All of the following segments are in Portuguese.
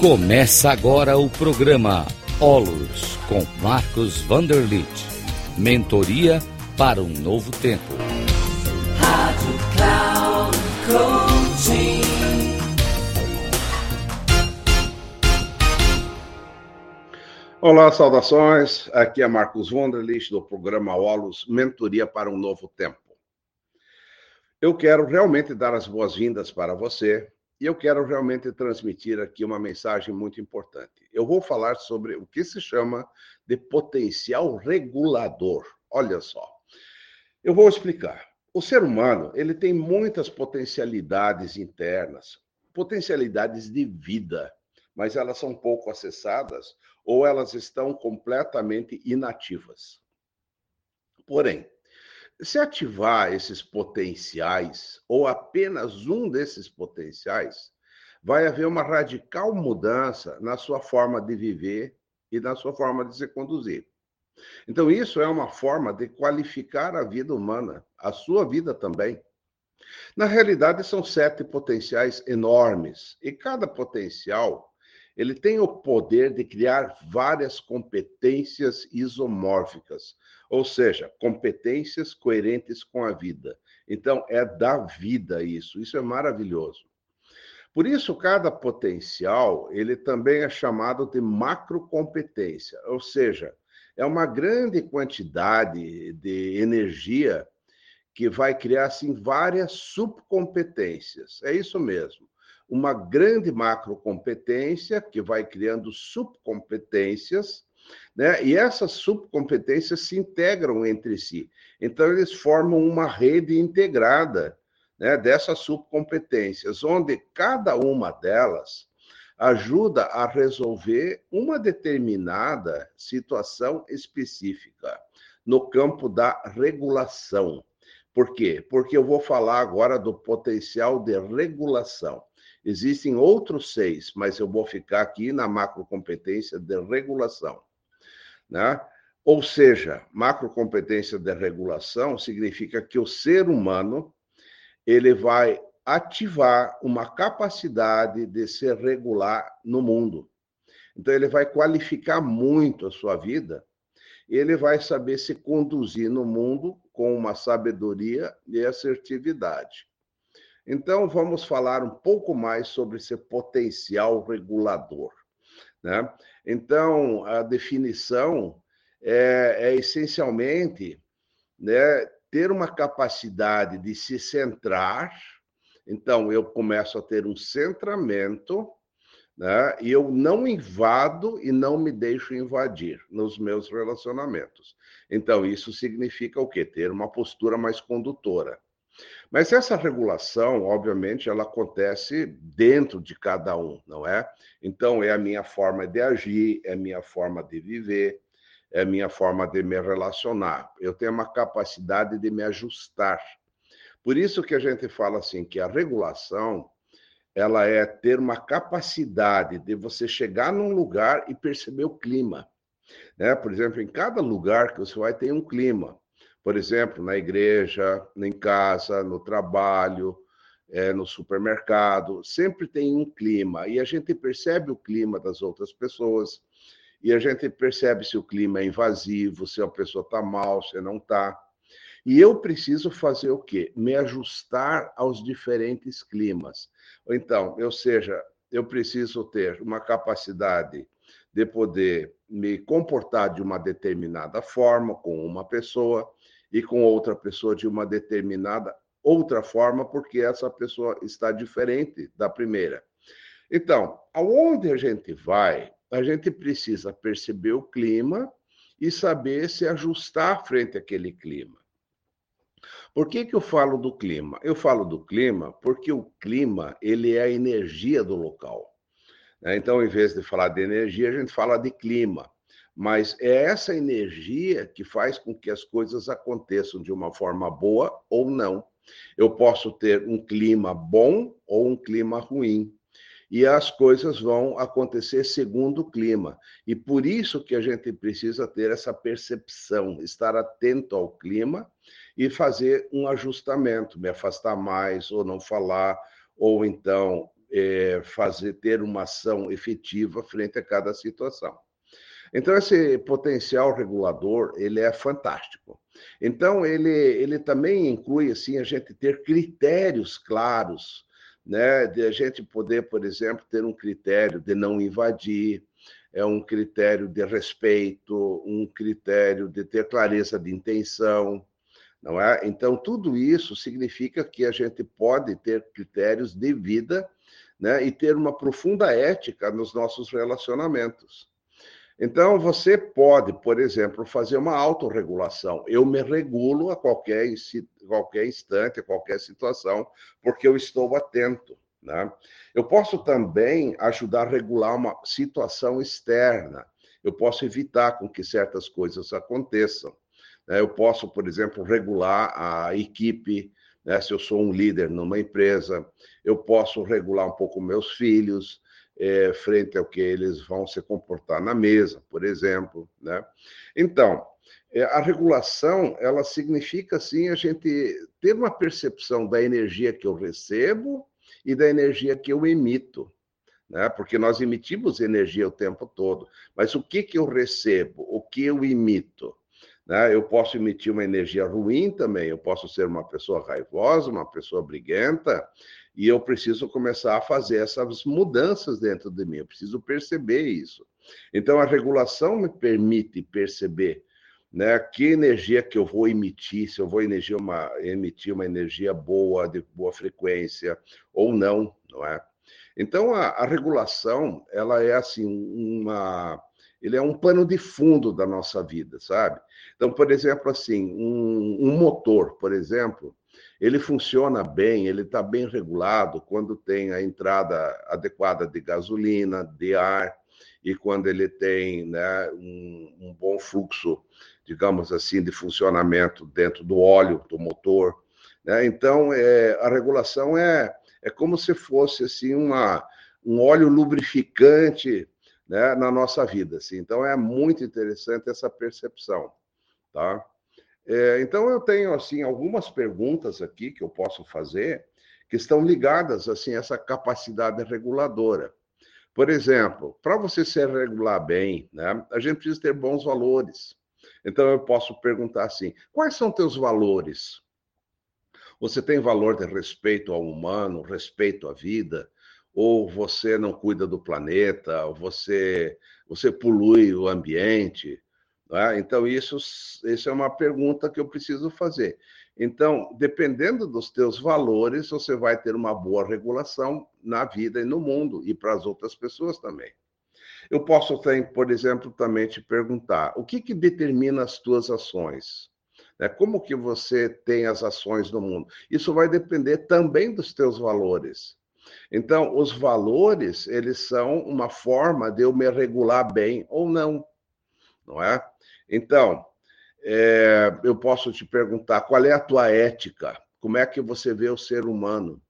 Começa agora o programa Olos com Marcos Vanderlit. Mentoria para um novo tempo. Rádio Cloud Coaching. Olá, saudações. Aqui é Marcos Vanderlit do programa Olos Mentoria para um novo tempo. Eu quero realmente dar as boas-vindas para você e eu quero realmente transmitir aqui uma mensagem muito importante. Eu vou falar sobre o que se chama de potencial regulador. Olha só. Eu vou explicar. O ser humano, ele tem muitas potencialidades internas, potencialidades de vida, mas elas são pouco acessadas ou elas estão completamente inativas. Porém, se ativar esses potenciais, ou apenas um desses potenciais, vai haver uma radical mudança na sua forma de viver e na sua forma de se conduzir. Então, isso é uma forma de qualificar a vida humana, a sua vida também. Na realidade, são sete potenciais enormes, e cada potencial ele tem o poder de criar várias competências isomórficas, ou seja, competências coerentes com a vida. Então, é da vida isso, isso é maravilhoso. Por isso, cada potencial, ele também é chamado de macrocompetência, ou seja, é uma grande quantidade de energia que vai criar assim várias subcompetências. É isso mesmo. Uma grande macrocompetência que vai criando subcompetências né? E essas subcompetências se integram entre si. Então, eles formam uma rede integrada né, dessas subcompetências, onde cada uma delas ajuda a resolver uma determinada situação específica no campo da regulação. Por quê? Porque eu vou falar agora do potencial de regulação. Existem outros seis, mas eu vou ficar aqui na macrocompetência de regulação. Né? Ou seja, macrocompetência de regulação significa que o ser humano ele vai ativar uma capacidade de se regular no mundo. Então ele vai qualificar muito a sua vida ele vai saber se conduzir no mundo com uma sabedoria e assertividade. Então vamos falar um pouco mais sobre esse potencial regulador. Né? Então, a definição é, é essencialmente né, ter uma capacidade de se centrar. Então, eu começo a ter um centramento, né, e eu não invado e não me deixo invadir nos meus relacionamentos. Então, isso significa o quê? Ter uma postura mais condutora. Mas essa regulação, obviamente, ela acontece dentro de cada um, não é? Então, é a minha forma de agir, é a minha forma de viver, é a minha forma de me relacionar. Eu tenho uma capacidade de me ajustar. Por isso que a gente fala assim que a regulação ela é ter uma capacidade de você chegar num lugar e perceber o clima. Né? Por exemplo, em cada lugar que você vai tem um clima por exemplo, na igreja, em casa, no trabalho, é, no supermercado, sempre tem um clima e a gente percebe o clima das outras pessoas e a gente percebe se o clima é invasivo, se a pessoa está mal, se não está. E eu preciso fazer o quê? Me ajustar aos diferentes climas. Então, ou seja, eu preciso ter uma capacidade de poder me comportar de uma determinada forma com uma pessoa e com outra pessoa de uma determinada outra forma, porque essa pessoa está diferente da primeira. Então, aonde a gente vai, a gente precisa perceber o clima e saber se ajustar frente àquele clima. Por que, que eu falo do clima? Eu falo do clima porque o clima ele é a energia do local. Né? Então, em vez de falar de energia, a gente fala de clima. Mas é essa energia que faz com que as coisas aconteçam de uma forma boa ou não. Eu posso ter um clima bom ou um clima ruim. E as coisas vão acontecer segundo o clima. E por isso que a gente precisa ter essa percepção, estar atento ao clima e fazer um ajustamento, me afastar mais ou não falar, ou então é, fazer ter uma ação efetiva frente a cada situação. Então esse potencial regulador ele é fantástico. Então ele ele também inclui assim a gente ter critérios claros, né, de a gente poder, por exemplo, ter um critério de não invadir, é um critério de respeito, um critério de ter clareza de intenção, não é? Então, tudo isso significa que a gente pode ter critérios de vida né, e ter uma profunda ética nos nossos relacionamentos. Então, você pode, por exemplo, fazer uma autorregulação. Eu me regulo a qualquer, qualquer instante, a qualquer situação, porque eu estou atento. Né? Eu posso também ajudar a regular uma situação externa. Eu posso evitar com que certas coisas aconteçam. Né? Eu posso, por exemplo, regular a equipe, né? se eu sou um líder numa empresa. Eu posso regular um pouco meus filhos, é, frente ao que eles vão se comportar na mesa, por exemplo. Né? Então, é, a regulação, ela significa, sim, a gente ter uma percepção da energia que eu recebo e da energia que eu emito, né? Porque nós emitimos energia o tempo todo. Mas o que que eu recebo? O que eu emito? Né? Eu posso emitir uma energia ruim também. Eu posso ser uma pessoa raivosa, uma pessoa briguenta, e eu preciso começar a fazer essas mudanças dentro de mim. Eu preciso perceber isso. Então a regulação me permite perceber né? Que energia que eu vou emitir, se eu vou emitir uma, emitir uma energia boa, de boa frequência, ou não, não é? Então, a, a regulação, ela é assim, uma... Ele é um pano de fundo da nossa vida, sabe? Então, por exemplo, assim, um, um motor, por exemplo, ele funciona bem, ele está bem regulado quando tem a entrada adequada de gasolina, de ar, e quando ele tem né, um, um bom fluxo digamos assim, de funcionamento dentro do óleo do motor. Né? Então, é, a regulação é, é como se fosse assim uma, um óleo lubrificante né, na nossa vida. Assim. Então, é muito interessante essa percepção. Tá? É, então, eu tenho assim algumas perguntas aqui que eu posso fazer que estão ligadas assim a essa capacidade reguladora. Por exemplo, para você se regular bem, né, a gente precisa ter bons valores. Então eu posso perguntar assim: quais são teus valores? Você tem valor de respeito ao humano, respeito à vida? Ou você não cuida do planeta? Ou você, você polui o ambiente? É? Então, isso, isso é uma pergunta que eu preciso fazer. Então, dependendo dos teus valores, você vai ter uma boa regulação na vida e no mundo, e para as outras pessoas também. Eu posso, por exemplo, também te perguntar: o que, que determina as tuas ações? Né? Como que você tem as ações no mundo? Isso vai depender também dos teus valores. Então, os valores, eles são uma forma de eu me regular bem ou não, não é? Então, é, eu posso te perguntar qual é a tua ética, como é que você vê o ser humano.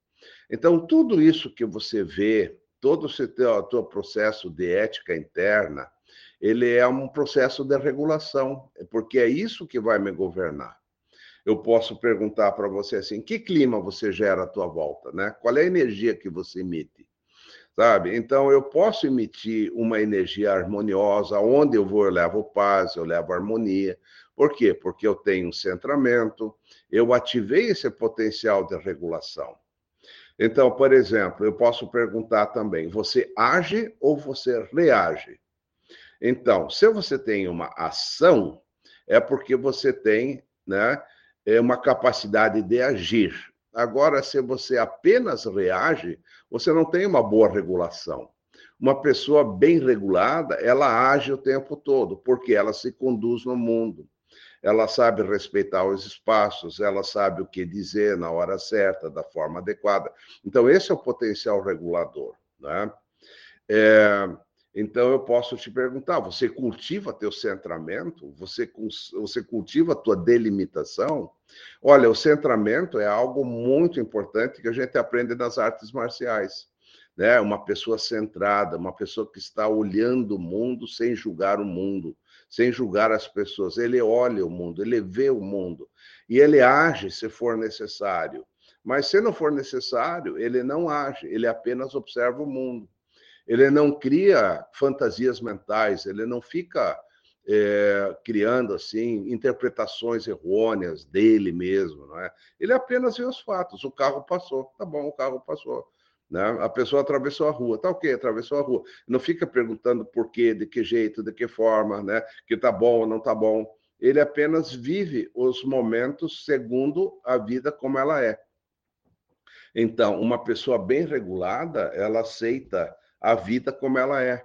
Então, tudo isso que você vê, todo o teu, teu processo de ética interna, ele é um processo de regulação, porque é isso que vai me governar. Eu posso perguntar para você assim, que clima você gera à tua volta, né? Qual é a energia que você emite? Sabe? Então eu posso emitir uma energia harmoniosa, onde eu vou eu levo paz, eu levo harmonia. Por quê? Porque eu tenho um centramento, eu ativei esse potencial de regulação. Então, por exemplo, eu posso perguntar também: você age ou você reage? Então, se você tem uma ação, é porque você tem né, é uma capacidade de agir. Agora, se você apenas reage, você não tem uma boa regulação. Uma pessoa bem regulada, ela age o tempo todo, porque ela se conduz no mundo ela sabe respeitar os espaços, ela sabe o que dizer na hora certa, da forma adequada. Então, esse é o potencial regulador. Né? É, então, eu posso te perguntar: você cultiva teu centramento? Você, você cultiva a tua delimitação? Olha, o centramento é algo muito importante que a gente aprende nas artes marciais. Né? Uma pessoa centrada, uma pessoa que está olhando o mundo sem julgar o mundo sem julgar as pessoas. Ele olha o mundo, ele vê o mundo e ele age se for necessário. Mas se não for necessário, ele não age, ele apenas observa o mundo. Ele não cria fantasias mentais, ele não fica é, criando assim interpretações errôneas dele mesmo, não é? Ele apenas vê os fatos. O carro passou, tá bom, o carro passou. Né? A pessoa atravessou a rua, tá ok, atravessou a rua. Não fica perguntando por quê, de que jeito, de que forma, né? Que tá bom ou não tá bom. Ele apenas vive os momentos segundo a vida como ela é. Então, uma pessoa bem regulada, ela aceita a vida como ela é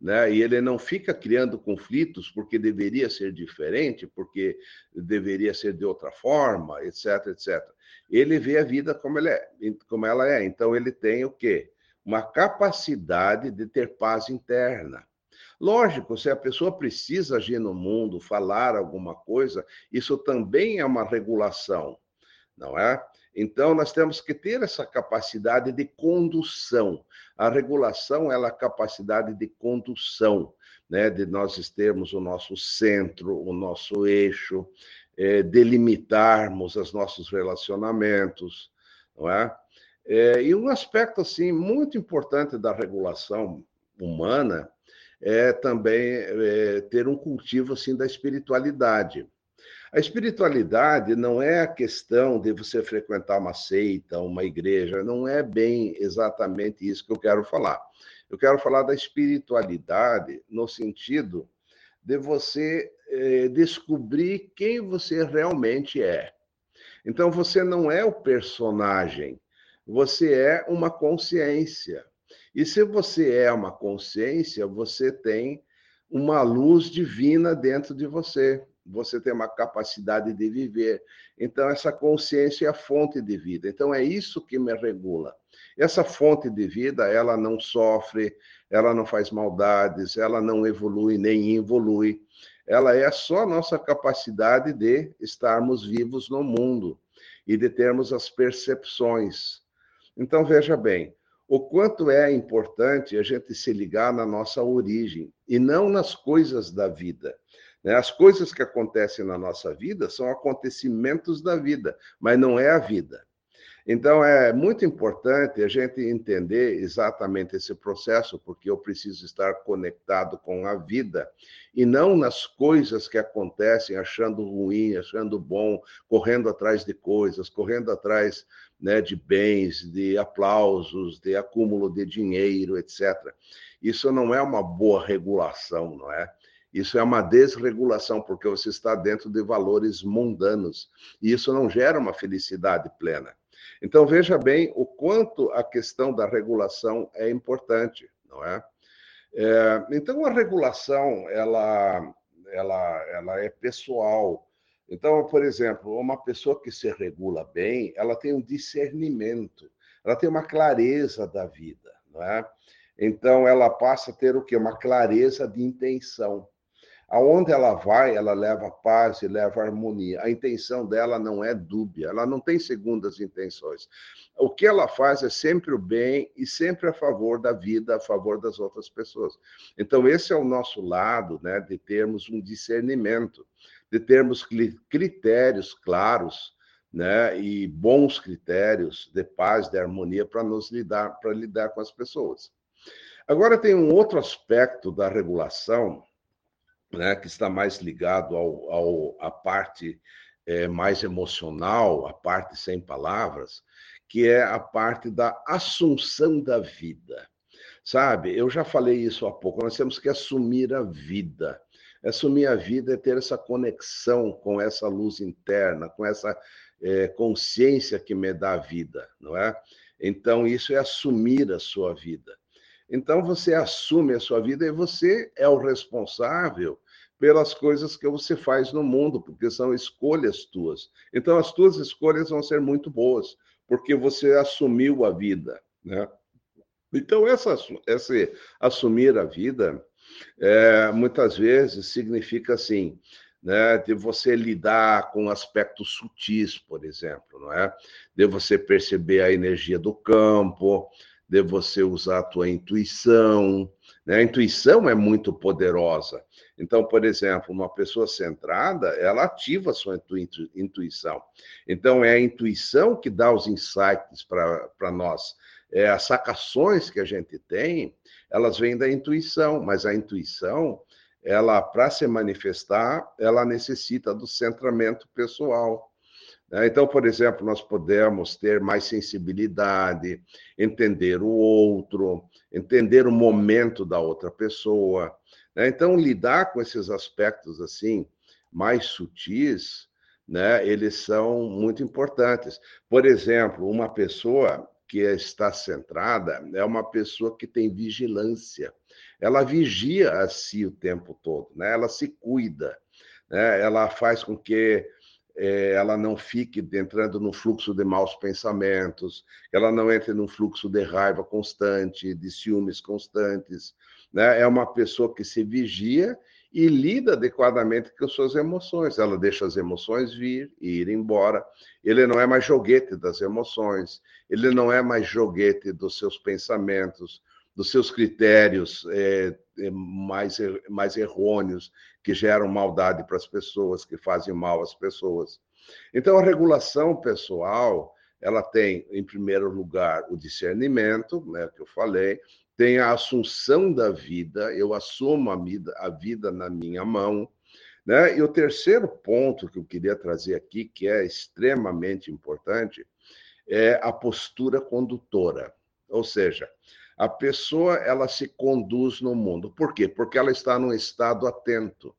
né? E ele não fica criando conflitos porque deveria ser diferente, porque deveria ser de outra forma, etc, etc. Ele vê a vida como ela é, como ela é. Então ele tem o quê? Uma capacidade de ter paz interna. Lógico, se a pessoa precisa agir no mundo, falar alguma coisa, isso também é uma regulação, não é? Então, nós temos que ter essa capacidade de condução. A regulação ela é a capacidade de condução, né? de nós termos o nosso centro, o nosso eixo, é, delimitarmos os nossos relacionamentos, não é? é? E um aspecto assim muito importante da regulação humana é também é, ter um cultivo assim da espiritualidade. A espiritualidade não é a questão de você frequentar uma seita, uma igreja, não é bem exatamente isso que eu quero falar. Eu quero falar da espiritualidade no sentido de você eh, descobrir quem você realmente é. Então, você não é o personagem, você é uma consciência. E se você é uma consciência, você tem uma luz divina dentro de você você tem uma capacidade de viver. Então, essa consciência é a fonte de vida. Então, é isso que me regula. Essa fonte de vida, ela não sofre, ela não faz maldades, ela não evolui nem involui. Ela é só a nossa capacidade de estarmos vivos no mundo e de termos as percepções. Então, veja bem, o quanto é importante a gente se ligar na nossa origem e não nas coisas da vida. Né? As coisas que acontecem na nossa vida são acontecimentos da vida, mas não é a vida. Então, é muito importante a gente entender exatamente esse processo, porque eu preciso estar conectado com a vida e não nas coisas que acontecem, achando ruim, achando bom, correndo atrás de coisas, correndo atrás né, de bens, de aplausos, de acúmulo de dinheiro, etc. Isso não é uma boa regulação, não é? Isso é uma desregulação, porque você está dentro de valores mundanos. E isso não gera uma felicidade plena. Então, veja bem o quanto a questão da regulação é importante, não é? é então, a regulação, ela, ela, ela é pessoal. Então, por exemplo, uma pessoa que se regula bem, ela tem um discernimento, ela tem uma clareza da vida, não é? Então, ela passa a ter o quê? Uma clareza de intenção. Aonde ela vai, ela leva paz e leva harmonia. A intenção dela não é dúbia, ela não tem segundas intenções. O que ela faz é sempre o bem e sempre a favor da vida, a favor das outras pessoas. Então, esse é o nosso lado, né, de termos um discernimento, de termos critérios claros, né, e bons critérios de paz, de harmonia para nos lidar, para lidar com as pessoas. Agora tem um outro aspecto da regulação né, que está mais ligado ao, ao à parte é, mais emocional, a parte sem palavras, que é a parte da assunção da vida. Sabe, eu já falei isso há pouco, nós temos que assumir a vida. Assumir a vida é ter essa conexão com essa luz interna, com essa é, consciência que me dá a vida, não é? Então, isso é assumir a sua vida. Então você assume a sua vida e você é o responsável pelas coisas que você faz no mundo, porque são escolhas tuas. Então as tuas escolhas vão ser muito boas, porque você assumiu a vida, né? Então essa, esse assumir a vida é, muitas vezes significa assim, né, de você lidar com aspectos sutis, por exemplo, não é? De você perceber a energia do campo, de você usar a tua intuição, Né? A intuição é muito poderosa. Então, por exemplo, uma pessoa centrada, ela ativa a sua intuição. Então, é a intuição que dá os insights para nós. É, as sacações que a gente tem, elas vêm da intuição, mas a intuição, ela, para se manifestar, ela necessita do centramento pessoal. Né? Então, por exemplo, nós podemos ter mais sensibilidade, entender o outro, entender o momento da outra pessoa. Né? Então, lidar com esses aspectos assim mais sutis, né, eles são muito importantes. Por exemplo, uma pessoa que está centrada é uma pessoa que tem vigilância. Ela vigia a si o tempo todo, né? Ela se cuida, né? Ela faz com que ela não fique entrando no fluxo de maus pensamentos, ela não entre num fluxo de raiva constante, de ciúmes constantes. Né? É uma pessoa que se vigia e lida adequadamente com suas emoções. Ela deixa as emoções vir e ir embora. Ele não é mais joguete das emoções, ele não é mais joguete dos seus pensamentos, dos seus critérios é, mais, mais errôneos, que geram maldade para as pessoas, que fazem mal às pessoas. Então, a regulação pessoal, ela tem, em primeiro lugar, o discernimento, né, que eu falei, tem a assunção da vida, eu assumo a vida, a vida na minha mão, né? E o terceiro ponto que eu queria trazer aqui, que é extremamente importante, é a postura condutora. Ou seja, a pessoa ela se conduz no mundo. Por quê? Porque ela está num estado atento.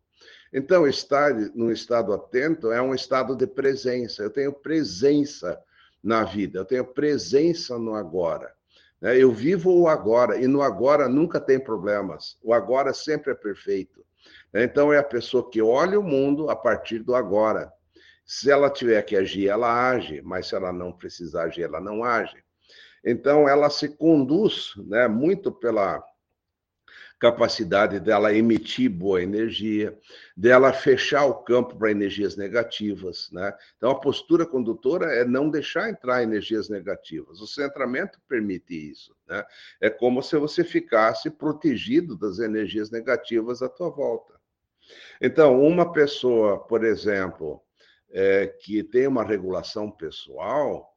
Então, estar num estado atento é um estado de presença. Eu tenho presença na vida, eu tenho presença no agora. Né? Eu vivo o agora, e no agora nunca tem problemas. O agora sempre é perfeito. Então, é a pessoa que olha o mundo a partir do agora. Se ela tiver que agir, ela age, mas se ela não precisar agir, ela não age. Então, ela se conduz né, muito pela capacidade dela emitir boa energia, dela fechar o campo para energias negativas. Né? Então, a postura condutora é não deixar entrar energias negativas. O centramento permite isso. Né? É como se você ficasse protegido das energias negativas à tua volta. Então, uma pessoa, por exemplo, é, que tem uma regulação pessoal,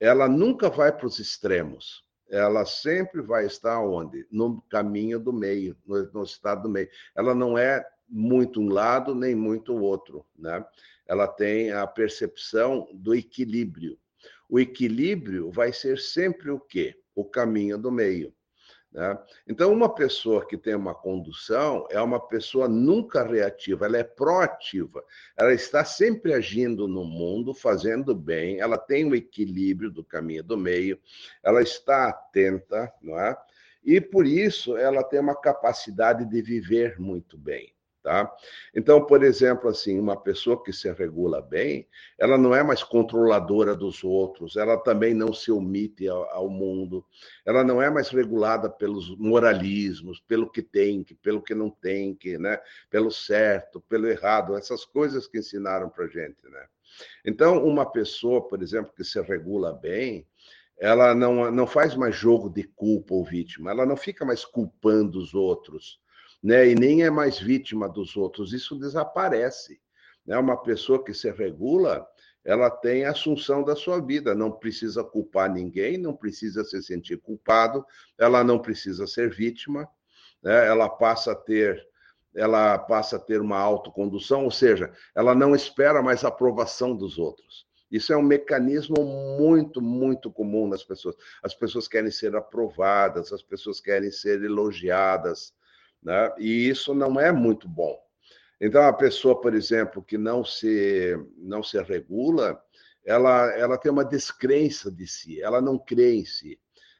ela nunca vai para os extremos. Ela sempre vai estar onde? No caminho do meio, no, no estado do meio. Ela não é muito um lado nem muito o outro, né? Ela tem a percepção do equilíbrio. O equilíbrio vai ser sempre o quê? O caminho do meio. Né? Então, uma pessoa que tem uma condução é uma pessoa nunca reativa, ela é proativa, ela está sempre agindo no mundo, fazendo bem, ela tem o equilíbrio do caminho do meio, ela está atenta, não é? E por isso ela tem uma capacidade de viver muito bem. Tá? Então, por exemplo, assim, uma pessoa que se regula bem, ela não é mais controladora dos outros, ela também não se omite ao, ao mundo, ela não é mais regulada pelos moralismos, pelo que tem, que, pelo que não tem, que, né? pelo certo, pelo errado, essas coisas que ensinaram para gente, né? Então, uma pessoa, por exemplo, que se regula bem, ela não, não faz mais jogo de culpa ou vítima, ela não fica mais culpando os outros, né? E nem é mais vítima dos outros. Isso desaparece. Né? Uma pessoa que se regula, ela tem a assunção da sua vida, não precisa culpar ninguém, não precisa se sentir culpado, ela não precisa ser vítima, né? ela passa a ter ela passa a ter uma autocondução, ou seja, ela não espera mais a aprovação dos outros. Isso é um mecanismo muito, muito comum nas pessoas. As pessoas querem ser aprovadas, as pessoas querem ser elogiadas, né? E isso não é muito bom. Então, a pessoa, por exemplo, que não se, não se regula, ela, ela tem uma descrença de si, ela não crê em si,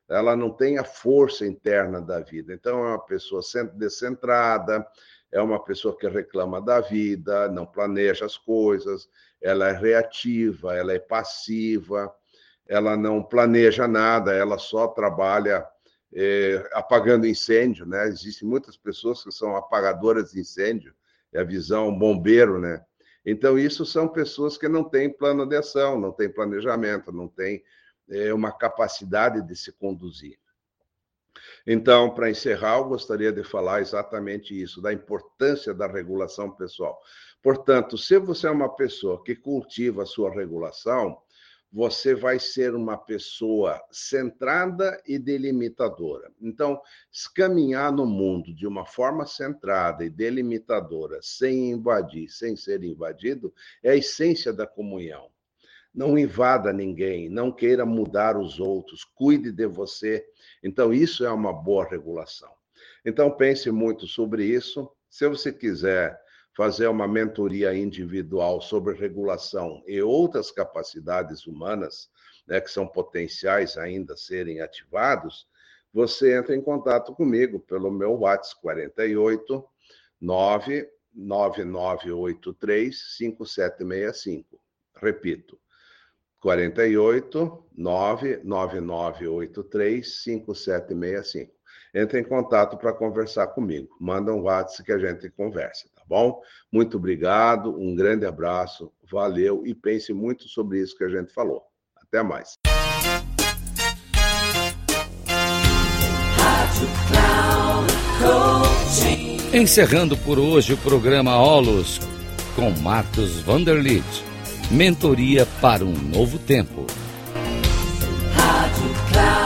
ela não tem a força interna da vida. Então, é uma pessoa descentrada, é uma pessoa que reclama da vida, não planeja as coisas, ela é reativa, ela é passiva, ela não planeja nada, ela só trabalha é, apagando incêndio, né? Existem muitas pessoas que são apagadoras de incêndio, é a visão bombeiro, né? Então, isso são pessoas que não têm plano de ação, não têm planejamento, não têm é, uma capacidade de se conduzir. Então, para encerrar, eu gostaria de falar exatamente isso, da importância da regulação pessoal. Portanto, se você é uma pessoa que cultiva a sua regulação, você vai ser uma pessoa centrada e delimitadora. Então, caminhar no mundo de uma forma centrada e delimitadora, sem invadir, sem ser invadido, é a essência da comunhão. Não invada ninguém, não queira mudar os outros, cuide de você. Então, isso é uma boa regulação. Então, pense muito sobre isso. Se você quiser fazer uma mentoria individual sobre regulação e outras capacidades humanas, né, que são potenciais ainda serem ativados, você entra em contato comigo pelo meu WhatsApp 48 99983 5765. Repito, 48 99983 5765. Entre em contato para conversar comigo. Manda um WhatsApp que a gente conversa bom? Muito obrigado, um grande abraço, valeu e pense muito sobre isso que a gente falou. Até mais. Encerrando por hoje o programa Olos com Marcos Vanderlit. Mentoria para um novo tempo. Rádio Cloud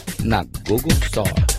na Google Store.